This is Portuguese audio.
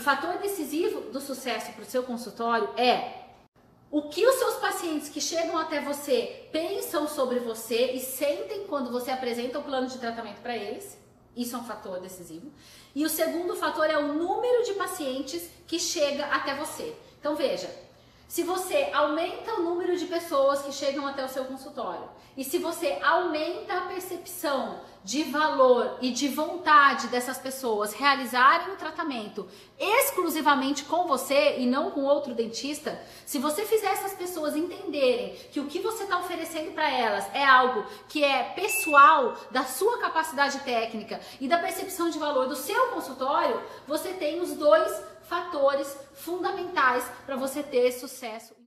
O fator decisivo do sucesso para o seu consultório é o que os seus pacientes que chegam até você pensam sobre você e sentem quando você apresenta o plano de tratamento para eles. Isso é um fator decisivo. E o segundo fator é o número de pacientes que chega até você. Então veja, se você aumenta o número de pessoas que chegam até o seu consultório. E se você aumenta a percepção de valor e de vontade dessas pessoas realizarem o tratamento exclusivamente com você e não com outro dentista, se você fizer essas pessoas entenderem que o que você está oferecendo para elas é algo que é pessoal da sua capacidade técnica e da percepção de valor do seu consultório, você tem os dois fatores fundamentais para você ter sucesso